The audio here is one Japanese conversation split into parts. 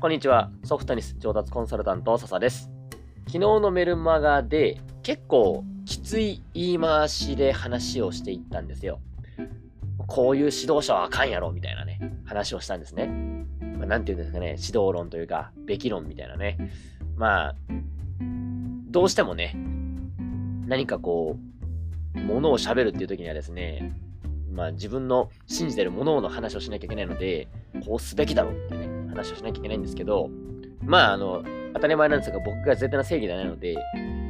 こんにちは。ソフトニス上達コンサルタント、笹です。昨日のメルマガで結構きつい言い回しで話をしていったんですよ。こういう指導者はあかんやろ、みたいなね、話をしたんですね。まあ、なんて言うんですかね、指導論というか、べき論みたいなね。まあ、どうしてもね、何かこう、ものを喋るっていう時にはですね、まあ自分の信じてるものの話をしなきゃいけないので、こうすべきだろうってね、話をしなきゃいけないんですけど、まあ、あの、当たり前なんですが、僕が絶対な正義ではないので、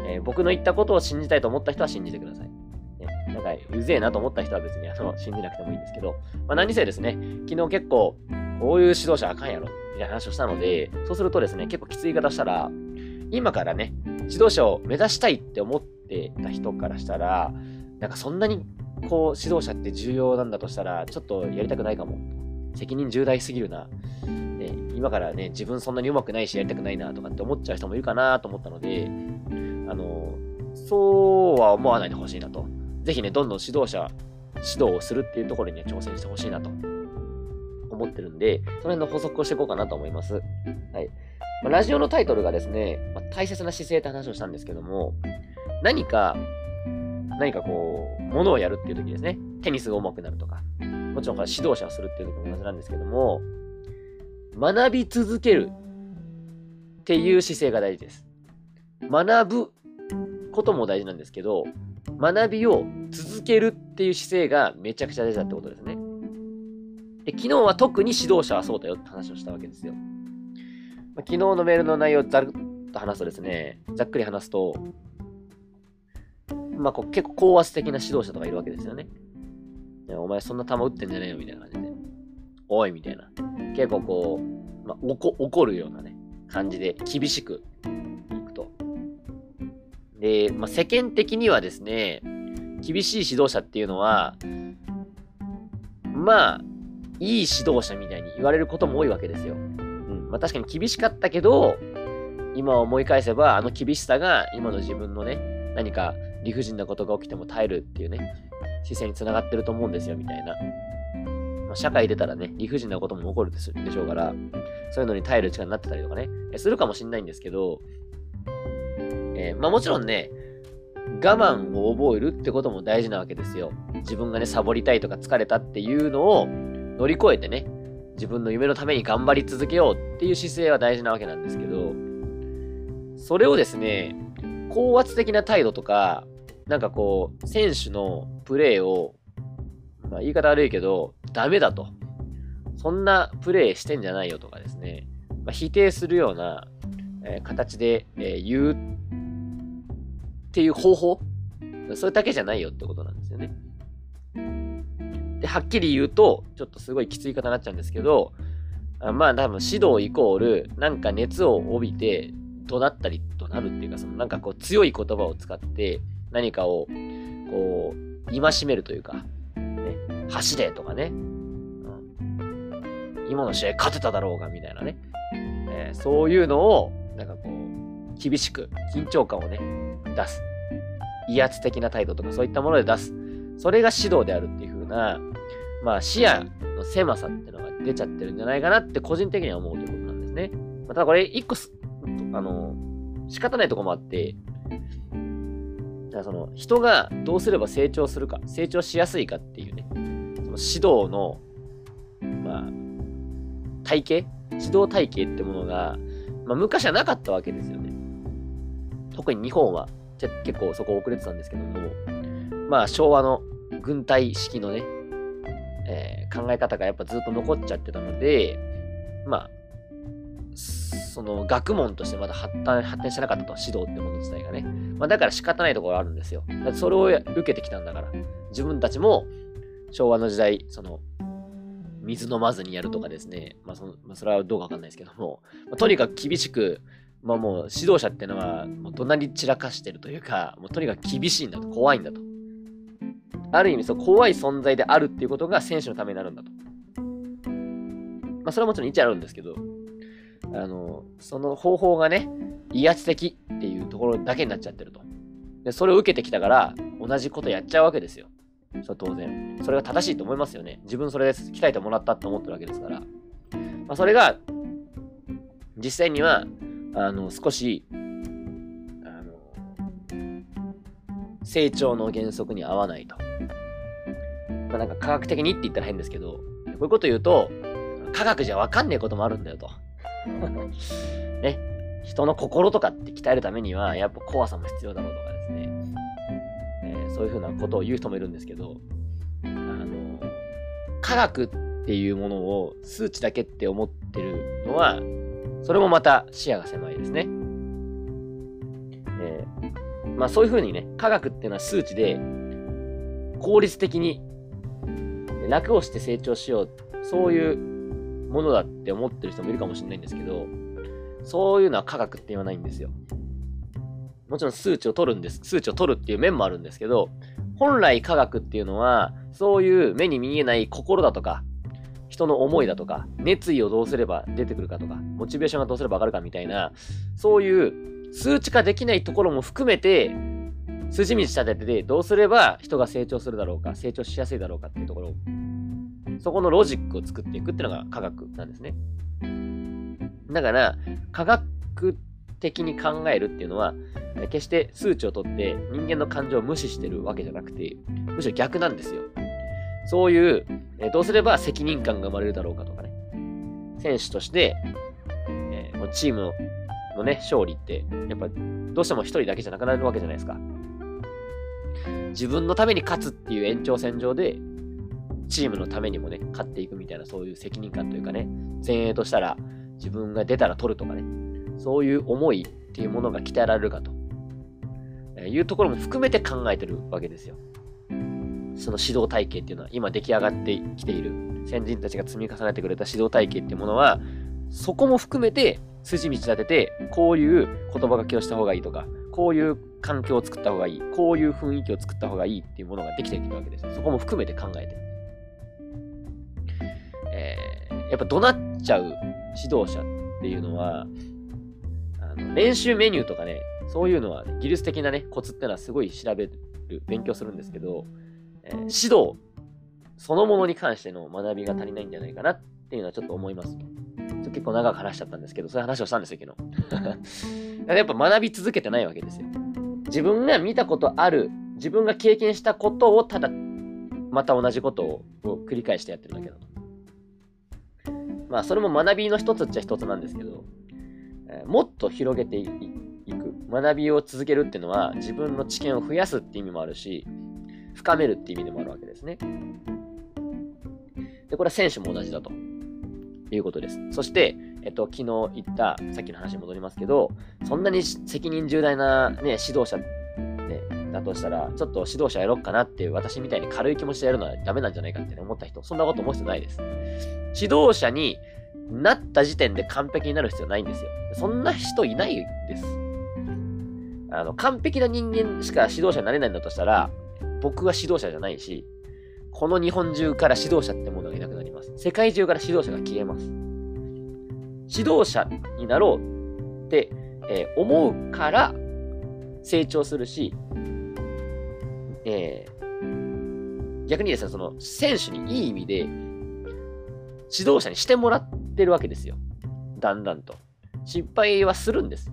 えー、僕の言ったことを信じたいと思った人は信じてください。ね、なんか、うぜえなと思った人は別にあの信じなくてもいいんですけど、まあ、何せですね、昨日結構、こういう指導者あかんやろ、みたいな話をしたので、そうするとですね、結構きつい言い方したら、今からね、指導者を目指したいって思ってた人からしたら、なんかそんなにこう指導者って重要なんだとしたら、ちょっとやりたくないかも。責任重大すぎるな。今からね、自分そんなに上手くないしやりたくないなとかって思っちゃう人もいるかなと思ったので、あの、そうは思わないでほしいなと。ぜひね、どんどん指導者、指導をするっていうところに、ね、挑戦してほしいなと思ってるんで、その辺の補足をしていこうかなと思います。はい。まあ、ラジオのタイトルがですね、まあ、大切な姿勢って話をしたんですけども、何か、何かこう、ものをやるっていう時ですね、テニスが上手くなるとか、もちろんこれ指導者をするっていう時も同じなんですけども、学び続けるっていう姿勢が大事です。学ぶことも大事なんですけど、学びを続けるっていう姿勢がめちゃくちゃ大事だってことですね。で昨日は特に指導者はそうだよって話をしたわけですよ。ま、昨日のメールの内容をざるっと話すとですね、ざっくり話すと、まあ、こう結構高圧的な指導者とかいるわけですよね。お前そんな球打ってんじゃねえよみたいな感じで。おいみたいな。結構こう、まあ、怒るようなね、感じで厳しくいくと。で、まあ、世間的にはですね、厳しい指導者っていうのは、まあ、いい指導者みたいに言われることも多いわけですよ。うん。まあ確かに厳しかったけど、今思い返せば、あの厳しさが今の自分のね、何か理不尽なことが起きても耐えるっていうね、姿勢につながってると思うんですよ、みたいな。社会出たらね、理不尽なことも起こるでしょうから、そういうのに耐える力になってたりとかね、するかもしんないんですけど、えー、まあもちろんね、我慢を覚えるってことも大事なわけですよ。自分がね、サボりたいとか疲れたっていうのを乗り越えてね、自分の夢のために頑張り続けようっていう姿勢は大事なわけなんですけど、それをですね、高圧的な態度とか、なんかこう、選手のプレーを、まあ言い方悪いけど、ダメだと。そんなプレイしてんじゃないよとかですね、まあ、否定するような、えー、形で、えー、言うっていう方法それだけじゃないよってことなんですよね。で、はっきり言うと、ちょっとすごいきつい言い方になっちゃうんですけど、あまあ多分指導イコール、なんか熱を帯びて、怒鳴ったり怒鳴るっていうか、そのなんかこう強い言葉を使って何かをこう、戒めるというか、走れとかね、うん、今の試合勝てただろうがみたいなね、えー、そういうのを、なんかこう、厳しく、緊張感をね、出す。威圧的な態度とかそういったもので出す。それが指導であるっていう風な、まあ視野の狭さっていうのが出ちゃってるんじゃないかなって個人的には思うということなんですね。まあ、ただこれ一個あの、仕方ないとこもあって、だからその人がどうすれば成長するか、成長しやすいかっていうね、指導の、まあ、体系？指導体系ってものが、まあ、昔はなかったわけですよね。特に日本は、じゃ結構そこ遅れてたんですけども、まあ、昭和の軍隊式のね、えー、考え方がやっぱずっと残っちゃってたので、まあ、その学問としてまだ発展発展してなかったと、指導ってもの自体がね。まあ、だから仕方ないところあるんですよ。それを受けてきたんだから。自分たちも昭和の時代、その、水飲まずにやるとかですね、まあその、まあ、それはどうかわかんないですけども、まあ、とにかく厳しく、まあもう指導者ってのは、もう怒鳴り散らかしてるというか、もうとにかく厳しいんだと、怖いんだと。ある意味、そう、怖い存在であるっていうことが選手のためになるんだと。まあそれはもちろん一あるんですけど、あの、その方法がね、威圧的っていうところだけになっちゃってると。で、それを受けてきたから、同じことやっちゃうわけですよ。それ当然。それが正しいと思いますよね。自分それで鍛えてもらったって思ってるわけですから。まあ、それが、実際には、あの、少し、あの、成長の原則に合わないと。まあ、なんか科学的にって言ったら変ですけど、こういうこと言うと、科学じゃわかんねえこともあるんだよと。ね。人の心とかって鍛えるためには、やっぱ怖さも必要だろうとかですね。そういうふうなことを言う人もいるんですけど、あの、科学っていうものを数値だけって思ってるのは、それもまた視野が狭いですね。えー、まあそういうふうにね、科学っていうのは数値で効率的に楽をして成長しよう、そういうものだって思ってる人もいるかもしれないんですけど、そういうのは科学って言わないんですよ。もちろん数値を取るんです。数値を取るっていう面もあるんですけど、本来科学っていうのは、そういう目に見えない心だとか、人の思いだとか、熱意をどうすれば出てくるかとか、モチベーションがどうすれば上がるかみたいな、そういう数値化できないところも含めて、筋道立ててどうすれば人が成長するだろうか、成長しやすいだろうかっていうところそこのロジックを作っていくっていうのが科学なんですね。だから、科学的に考えるっていうのは、決して数値を取って人間の感情を無視してるわけじゃなくて、むしろ逆なんですよ。そういう、えどうすれば責任感が生まれるだろうかとかね。選手として、えー、チームのね、勝利って、やっぱどうしても一人だけじゃなくなるわけじゃないですか。自分のために勝つっていう延長線上で、チームのためにもね、勝っていくみたいなそういう責任感というかね、前衛としたら自分が出たら取るとかね、そういう思いっていうものが鍛えられるかと、えいうところも含めて考えてるわけですよ。その指導体系っていうのは今出来上がってきている先人たちが積み重ねてくれた指導体系っていうものは、そこも含めて筋道立てて、こういう言葉がけをした方がいいとか、こういう環境を作った方がいい、こういう雰囲気を作った方がいいっていうものができているわけです。そこも含めて考えてる。えー、やっぱ怒鳴っちゃう指導者っていうのは、練習メニューとかね、そういうのは、ね、技術的なね、コツってのはすごい調べる、勉強するんですけど、えー、指導そのものに関しての学びが足りないんじゃないかなっていうのはちょっと思います。結構長く話しちゃったんですけど、そういう話をしたんですよ、昨日。やっぱ学び続けてないわけですよ。自分が見たことある、自分が経験したことをただ、また同じことを繰り返してやってるだけだと。まあ、それも学びの一つっちゃ一つなんですけど、え、もっと広げていく。学びを続けるっていうのは、自分の知見を増やすって意味もあるし、深めるっていう意味でもあるわけですね。で、これは選手も同じだということです。そして、えっと、昨日言った、さっきの話に戻りますけど、そんなに責任重大な、ね、指導者、ね、だとしたら、ちょっと指導者やろうかなっていう、私みたいに軽い気持ちでやるのはダメなんじゃないかって思った人、そんなこと思う必要ないです。指導者になった時点で完璧になる必要ないんですよ。そんな人いないです。あの、完璧な人間しか指導者になれないんだとしたら、僕は指導者じゃないし、この日本中から指導者ってものがいなくなります。世界中から指導者が消えます。指導者になろうって、えー、思うから成長するし、えー、逆にですね、その選手にいい意味で指導者にしてもらってるわけですよ。だんだんと。失敗はするんです。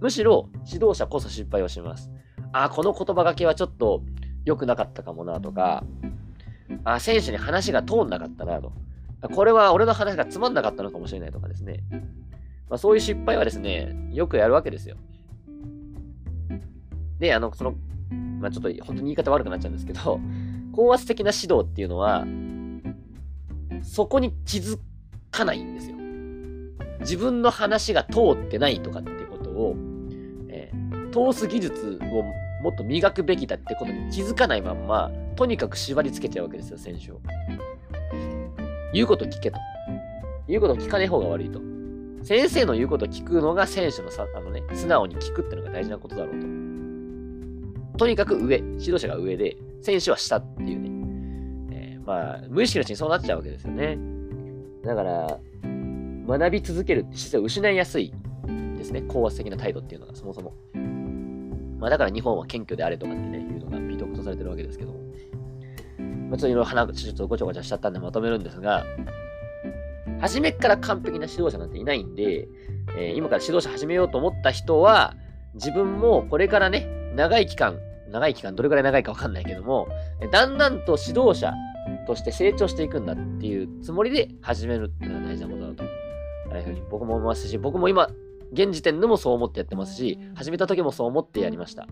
むしろ指導者こそ失敗をします。あ、この言葉がけはちょっと良くなかったかもなとか、あ、選手に話が通んなかったなと。これは俺の話がつまんなかったのかもしれないとかですね。まあ、そういう失敗はですね、よくやるわけですよ。で、あの、その、まあ、ちょっと本当に言い方悪くなっちゃうんですけど、高圧的な指導っていうのは、そこに気づかないんですよ。自分の話が通ってないとかってことを、えー、通す技術をもっと磨くべきだってことに気づかないまんま、とにかく縛り付けちゃうわけですよ、選手を。言うこと聞けと。言うこと聞かない方が悪いと。先生の言うこと聞くのが選手のさ、あのね、素直に聞くってのが大事なことだろうと。とにかく上、指導者が上で、選手は下っていうね。えー、まあ、無意識のうちにそうなっちゃうわけですよね。だから、学び続けるって姿勢を失いやすいですね。高圧的な態度っていうのがそもそも。まあ、だから日本は謙虚であれとかってね、いうのが美徳とされてるわけですけども。まあ、ちょっといろいろ話、ちょっとごちゃごちゃしちゃったんでまとめるんですが、初めから完璧な指導者なんていないんで、えー、今から指導者始めようと思った人は、自分もこれからね、長い期間、長い期間、どれくらい長いかわかんないけども、だんだんと指導者として成長していくんだっていうつもりで始めるっていうのが大事なことだと。ああいうふうに僕も思いますし、僕も今、現時点でもそう思ってやってますし、始めた時もそう思ってやりました。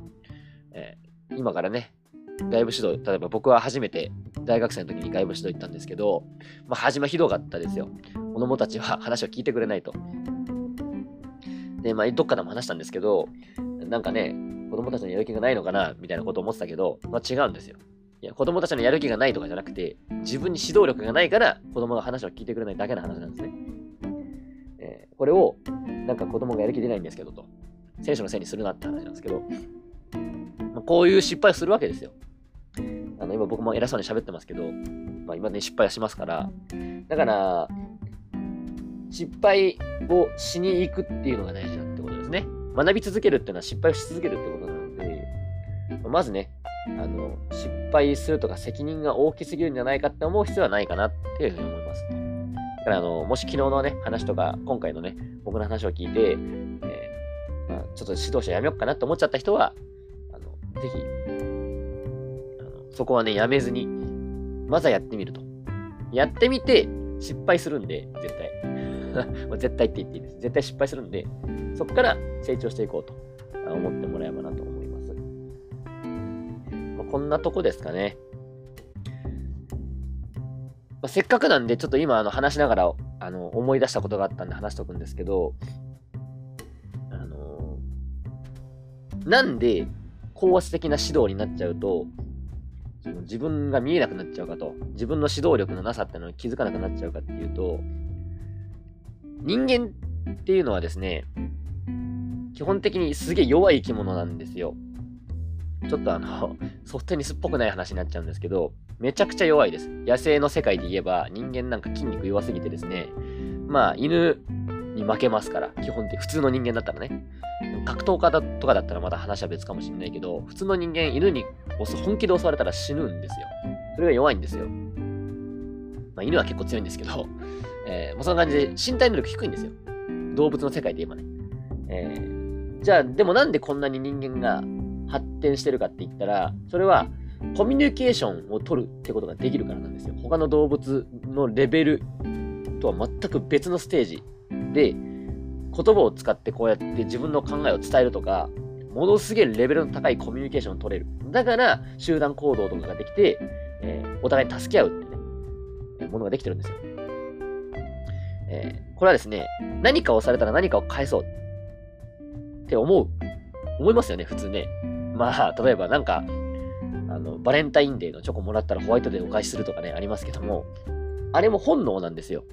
えー、今からね、外部指導、例えば僕は初めて大学生の時に外部指導行ったんですけど、まあ、始まひどかったですよ。子供たちは話を聞いてくれないと。で、まあ、どっかでも話したんですけど、なんかね、子供たちのやる気がないのかな、みたいなことを思ってたけど、まあ、違うんですよ。いや、子供たちのやる気がないとかじゃなくて、自分に指導力がないから、子供が話を聞いてくれないだけの話なんですね。えー、これを、なんか子供がやる気出ないんですけどと、選手のせいにするなって話なんですけど、まあ、こういう失敗をするわけですよ。あの、今僕も偉そうに喋ってますけど、まあ、今ね、失敗はしますから、だから、失敗をしに行くっていうのが大事だってことですね。学び続けるっていうのは失敗をし続けるってことなので、まずね、あの、失敗するとか責任が大きすぎるんじゃないかって思う必要はないかなっていうふうに思います。だから、あの、もし昨日のね、話とか、今回のね、僕の話を聞いて、えー、まあ、ちょっと指導者やめようかなって思っちゃった人は、あの、ぜひ、あのそこはね、やめずに、まずはやってみると。やってみて、失敗するんで、絶対。絶対って言っていいです。絶対失敗するんで、そこから成長していこうと思ってもらえばなと思います。こんなとこですかね。まあ、せっかくなんで、ちょっと今あの話しながらあの思い出したことがあったんで話しとくんですけど、あのー、なんで高圧的な指導になっちゃうと、その自分が見えなくなっちゃうかと、自分の指導力のなさってのに気づかなくなっちゃうかっていうと、人間っていうのはですね、基本的にすげえ弱い生き物なんですよ。ちょっとあの、ソフトテニスっぽくない話になっちゃうんですけど、めちゃくちゃ弱いです。野生の世界で言えば人間なんか筋肉弱すぎてですね、まあ犬に負けますから、基本的、普通の人間だったらね。格闘家だとかだったらまた話は別かもしれないけど、普通の人間、犬に本気で襲われたら死ぬんですよ。それが弱いんですよ。まあ犬は結構強いんですけど、えー、もうそんな感じで身体能力低いんですよ。動物の世界で言えばね。えー、じゃあ、でもなんでこんなに人間が発展してるかって言ったら、それはコミュニケーションを取るってことができるからなんですよ。他の動物のレベルとは全く別のステージで、言葉を使ってこうやって自分の考えを伝えるとか、ものすげえレベルの高いコミュニケーションを取れる。だから、集団行動とかができて、えー、お互い助け合うってね、ものができてるんですよ。えー、これはですね、何かをされたら何かを返そうって思う。思いますよね、普通ね。まあ、例えばなんか、あの、バレンタインデーのチョコもらったらホワイトデーお返しするとかね、ありますけども、あれも本能なんですよ。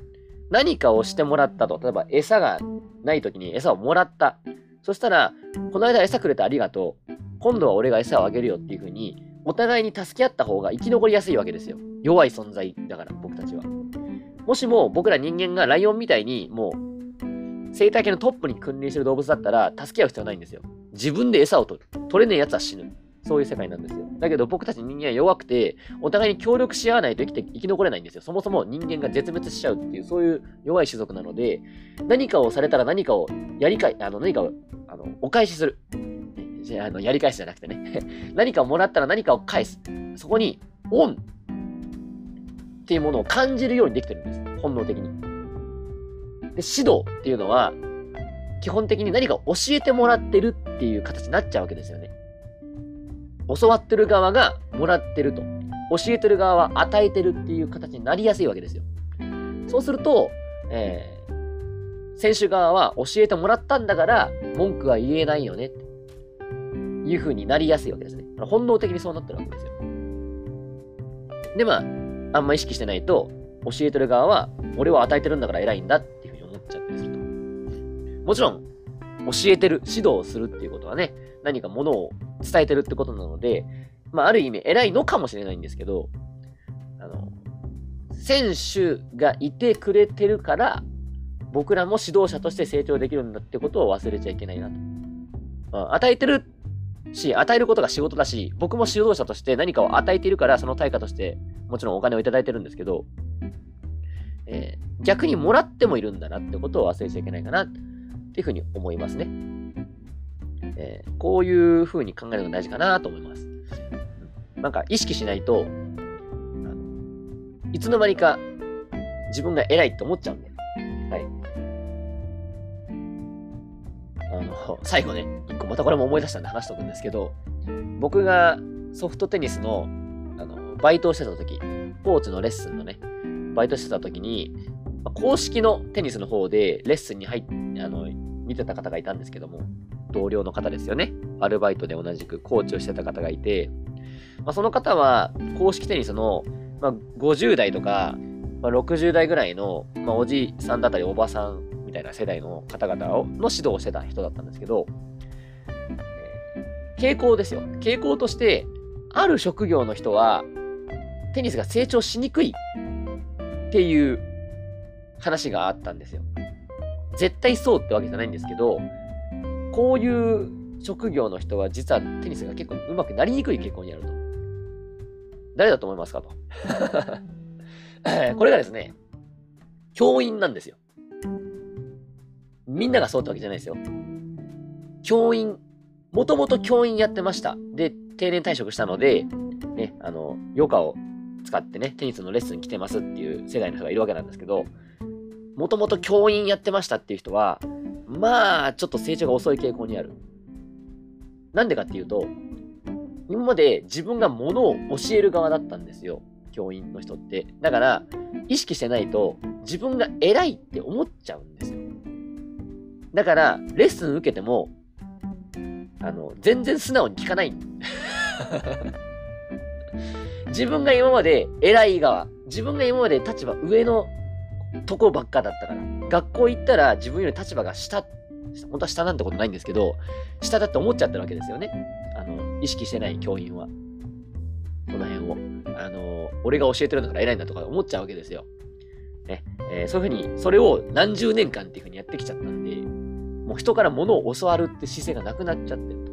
何かをしてもらったと。例えば餌がない時に餌をもらった。そしたら、この間餌くれてありがとう。今度は俺が餌をあげるよっていう風に、お互いに助け合った方が生き残りやすいわけですよ。弱い存在だから、僕たちは。もしも僕ら人間がライオンみたいにもう生態系のトップに君臨してる動物だったら助け合う必要ないんですよ。自分で餌を取る。取れねえ奴は死ぬ。そういう世界なんですよ。だけど僕たち人間は弱くて、お互いに協力し合わないと生きて生き残れないんですよ。そもそも人間が絶滅しちゃうっていう、そういう弱い種族なので、何かをされたら何かをやりかい、あの、何かを、あの、お返しする。じゃあの、やり返すじゃなくてね。何かをもらったら何かを返す。そこに、オンっていうものを感じるようにできてるんです。本能的に。で、指導っていうのは、基本的に何か教えてもらってるっていう形になっちゃうわけですよね。教わってる側がもらってると。教えてる側は与えてるっていう形になりやすいわけですよ。そうすると、えー、選手側は教えてもらったんだから文句は言えないよねっていう風になりやすいわけですね。本能的にそうなってるわけですよ。で、まあ、あんま意識してないと、教えてる側は、俺は与えてるんだから偉いんだっていうふうに思っちゃったりする。もちろん、教えてる、指導するっていうことはね、何かものを伝えてるってことなので、まあ、ある意味偉いのかもしれないんですけど、あの、選手がいてくれてるから、僕らも指導者として成長できるんだってことを忘れちゃいけないなと。まあ、与えてるし、与えることが仕事だし、僕も指導者として何かを与えているから、その対価として、もちろんお金をいただいてるんですけど、え逆にもらってもいるんだなってことを忘れちゃいけないかなっていうふうに思いますね。えー、こういうふうに考えるのが大事かなと思います。なんか意識しないと、いつの間にか自分が偉いって思っちゃうんで。はい。あの、最後ね、一個またこれも思い出したんで話しとくんですけど、僕がソフトテニスの、あの、バイトをしてた時、スポーツのレッスンのね、バイトしてた時に、公式のテニスの方でレッスンに入って、あの、見てた方がいたんですけども、同僚の方ですよね。アルバイトで同じくコーチをしてた方がいて、まあ、その方は公式テニスの、まあ、50代とか、まあ、60代ぐらいの、まあ、おじさんだったりおばさんみたいな世代の方々をの指導をしてた人だったんですけど、傾向ですよ。傾向として、ある職業の人は、テニスが成長しにくいっていう話があったんですよ。絶対そうってわけじゃないんですけど、こういう職業の人は実はテニスが結構上手くなりにくい傾向にあると。誰だと思いますかと。これがですね、教員なんですよ。みんながそうってわけじゃないですよ。教員、もともと教員やってました。で、定年退職したので、ね、あの、余暇を使ってね、テニスのレッスン来てますっていう世代の人がいるわけなんですけど、もともと教員やってましたっていう人は、まあ、ちょっと成長が遅い傾向にある。なんでかっていうと、今まで自分がものを教える側だったんですよ。教員の人って。だから、意識してないと、自分が偉いって思っちゃうんですよ。だから、レッスン受けても、あの、全然素直に聞かない。自分が今まで偉い側、自分が今まで立場上のとこばっかだったから、学校行ったら自分より立場が下、本当は下なんてことないんですけど、下だって思っちゃってるわけですよね。あの、意識してない教員は。この辺を。あの、俺が教えてるんだから偉いんだとか思っちゃうわけですよ。ね。えー、そういうふうに、それを何十年間っていうふうにやってきちゃったんで、もう人から物を教わるって姿勢がなくなっちゃってる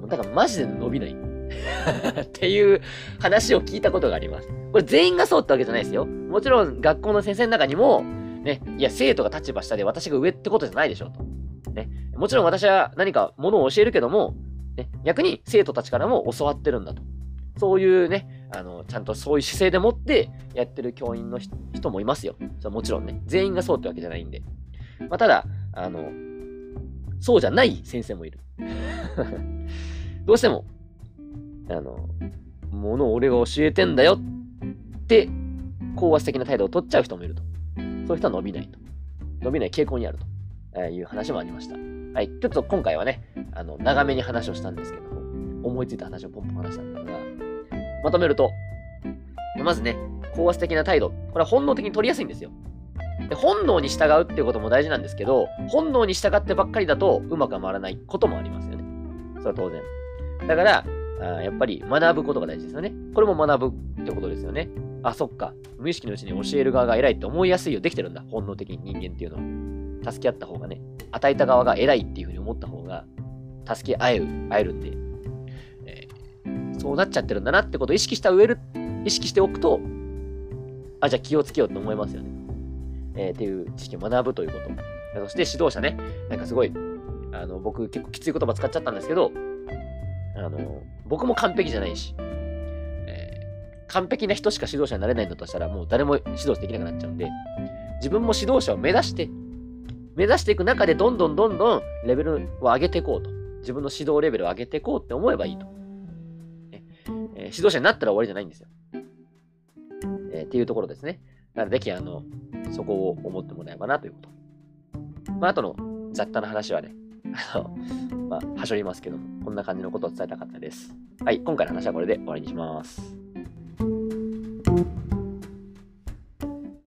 と。だからマジで伸びない。っていう話を聞いたことがあります。これ全員がそうってわけじゃないですよ。もちろん学校の先生の中にも、ね、いや、生徒が立場下で私が上ってことじゃないでしょうと。ね、もちろん私は何かものを教えるけども、ね、逆に生徒たちからも教わってるんだと。そういうね、あの、ちゃんとそういう姿勢でもってやってる教員の人もいますよ。もちろんね、全員がそうってわけじゃないんで。まあ、ただ、あの、そうじゃない先生もいる。どうしても、あの、ものを俺が教えてんだよって、高圧的な態度を取っちゃう人もいると。そういう人は伸びないと。伸びない傾向にあるという話もありました。はい。ちょっと今回はね、あの、長めに話をしたんですけども、思いついた話をポンポン話したんですが、まとめると、まずね、高圧的な態度。これは本能的に取りやすいんですよ。で本能に従うっていうことも大事なんですけど、本能に従ってばっかりだとうまく回らないこともありますよね。それは当然。だから、あやっぱり学ぶことが大事ですよね。これも学ぶってことですよね。あ、そっか。無意識のうちに教える側が偉いって思いやすいよ。できてるんだ。本能的に人間っていうのは。助け合った方がね。与えた側が偉いっていうふうに思った方が、助け合える、会えるんで、えー、そうなっちゃってるんだなってことを意識した上で、意識しておくと、あ、じゃあ気をつけようって思いますよね。えー、っていう知識を学ぶということ。そして指導者ね、なんかすごい、あの、僕結構きつい言葉使っちゃったんですけど、あの、僕も完璧じゃないし、えー、完璧な人しか指導者になれないんだとしたら、もう誰も指導できなくなっちゃうんで、自分も指導者を目指して、目指していく中でどんどんどんどんレベルを上げていこうと。自分の指導レベルを上げていこうって思えばいいと。ねえー、指導者になったら終わりじゃないんですよ。えー、っていうところですね。なので、ぜひ、あの、そこを思ってもらえばなということ。まあ、あとの雑多な話はね、あの、まあ、はしょりますけども、こんな感じのことを伝えたかったです。はい、今回の話はこれで終わりにします。